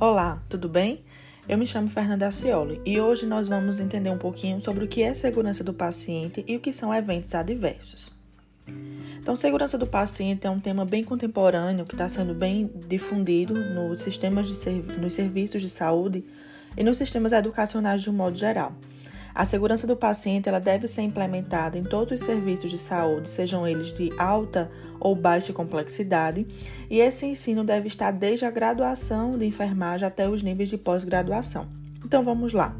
Olá, tudo bem? Eu me chamo Fernanda Acioli e hoje nós vamos entender um pouquinho sobre o que é segurança do paciente e o que são eventos adversos. Então, segurança do paciente é um tema bem contemporâneo que está sendo bem difundido nos sistemas de servi nos serviços de saúde e nos sistemas educacionais de um modo geral. A segurança do paciente ela deve ser implementada em todos os serviços de saúde, sejam eles de alta ou baixa complexidade, e esse ensino deve estar desde a graduação de enfermagem até os níveis de pós-graduação. Então vamos lá.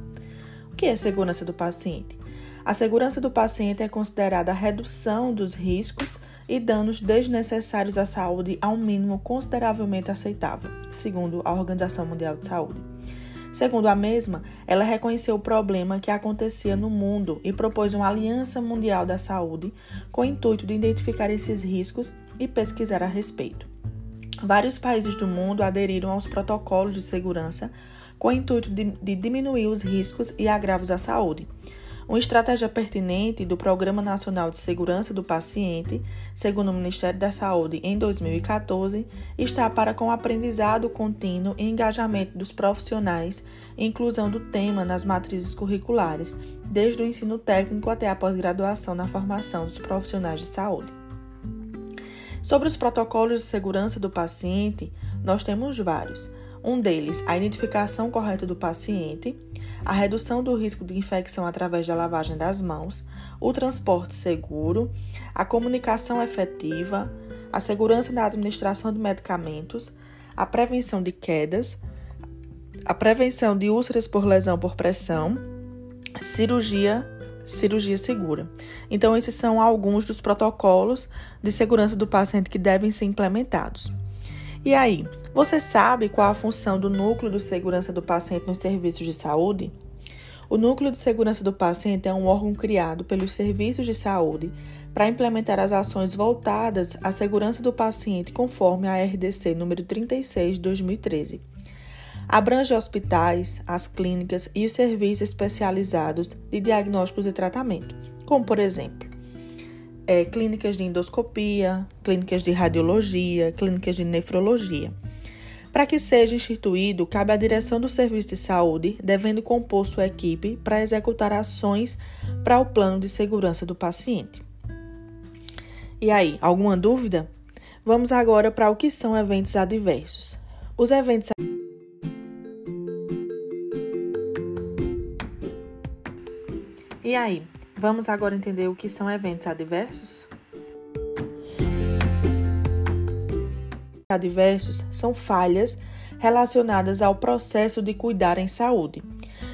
O que é segurança do paciente? A segurança do paciente é considerada a redução dos riscos e danos desnecessários à saúde a um mínimo consideravelmente aceitável, segundo a Organização Mundial de Saúde. Segundo a mesma, ela reconheceu o problema que acontecia no mundo e propôs uma Aliança Mundial da Saúde com o intuito de identificar esses riscos e pesquisar a respeito. Vários países do mundo aderiram aos protocolos de segurança com o intuito de, de diminuir os riscos e agravos à saúde. Uma estratégia pertinente do Programa Nacional de Segurança do Paciente, segundo o Ministério da Saúde em 2014, está para com o aprendizado contínuo e engajamento dos profissionais inclusão do tema nas matrizes curriculares, desde o ensino técnico até a pós-graduação na formação dos profissionais de saúde. Sobre os protocolos de segurança do paciente, nós temos vários. Um deles, a identificação correta do paciente, a redução do risco de infecção através da lavagem das mãos, o transporte seguro, a comunicação efetiva, a segurança na administração de medicamentos, a prevenção de quedas, a prevenção de úlceras por lesão por pressão, cirurgia, cirurgia segura. Então, esses são alguns dos protocolos de segurança do paciente que devem ser implementados. E aí, você sabe qual a função do núcleo de segurança do paciente nos serviços de saúde? O Núcleo de Segurança do Paciente é um órgão criado pelos serviços de saúde para implementar as ações voltadas à segurança do paciente conforme a RDC número 36 de 2013. Abrange hospitais, as clínicas e os serviços especializados de diagnósticos e tratamento, como por exemplo, é, clínicas de endoscopia, clínicas de radiologia, clínicas de nefrologia. Para que seja instituído, cabe à direção do serviço de saúde, devendo compor sua equipe para executar ações para o plano de segurança do paciente. E aí, alguma dúvida? Vamos agora para o que são eventos adversos. Os eventos E aí, Vamos agora entender o que são eventos adversos? Adversos são falhas relacionadas ao processo de cuidar em saúde.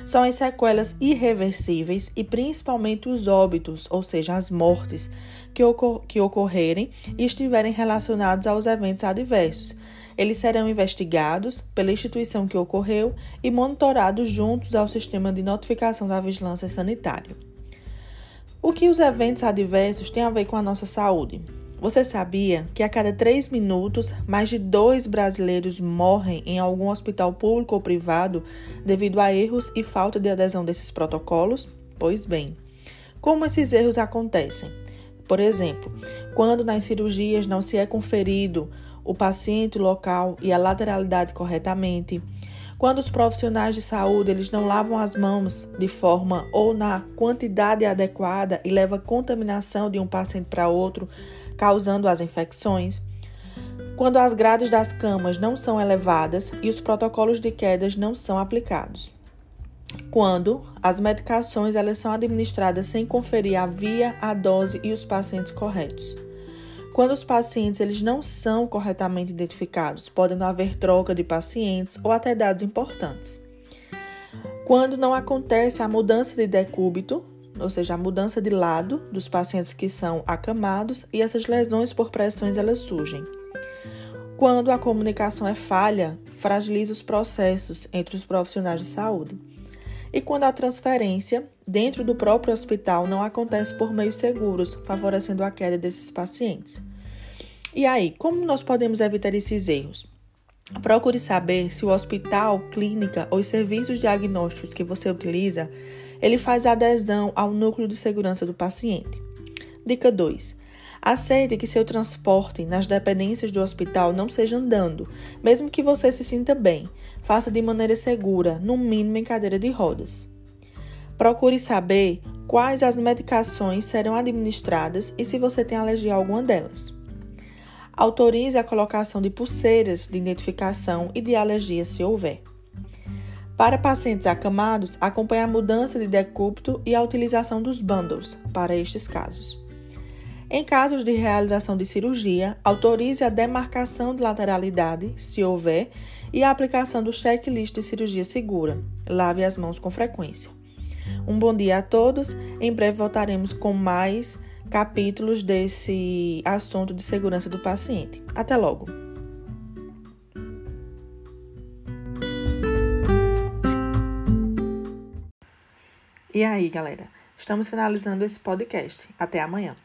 São as sequelas irreversíveis e principalmente os óbitos, ou seja, as mortes, que, ocor que ocorrerem e estiverem relacionados aos eventos adversos. Eles serão investigados pela instituição que ocorreu e monitorados juntos ao sistema de notificação da vigilância sanitária. O que os eventos adversos têm a ver com a nossa saúde? Você sabia que a cada três minutos, mais de dois brasileiros morrem em algum hospital público ou privado devido a erros e falta de adesão desses protocolos? Pois bem, como esses erros acontecem? Por exemplo, quando nas cirurgias não se é conferido o paciente local e a lateralidade corretamente, quando os profissionais de saúde eles não lavam as mãos de forma ou na quantidade adequada e leva contaminação de um paciente para outro, causando as infecções. Quando as grades das camas não são elevadas e os protocolos de quedas não são aplicados. Quando as medicações elas são administradas sem conferir a via, a dose e os pacientes corretos. Quando os pacientes eles não são corretamente identificados, podem haver troca de pacientes ou até dados importantes. Quando não acontece a mudança de decúbito, ou seja, a mudança de lado dos pacientes que são acamados e essas lesões por pressões elas surgem. Quando a comunicação é falha, fragiliza os processos entre os profissionais de saúde. E quando a transferência dentro do próprio hospital não acontece por meios seguros, favorecendo a queda desses pacientes. E aí, como nós podemos evitar esses erros? Procure saber se o hospital, clínica ou os serviços diagnósticos que você utiliza, ele faz adesão ao núcleo de segurança do paciente. Dica 2. Aceite que seu transporte nas dependências do hospital não seja andando, mesmo que você se sinta bem. Faça de maneira segura, no mínimo em cadeira de rodas. Procure saber quais as medicações serão administradas e se você tem alergia a alguma delas. Autorize a colocação de pulseiras de identificação e de alergia se houver. Para pacientes acamados, acompanhe a mudança de decúbito e a utilização dos bundles para estes casos. Em casos de realização de cirurgia, autorize a demarcação de lateralidade, se houver, e a aplicação do checklist de cirurgia segura. Lave as mãos com frequência. Um bom dia a todos. Em breve voltaremos com mais capítulos desse assunto de segurança do paciente. Até logo! E aí, galera? Estamos finalizando esse podcast. Até amanhã.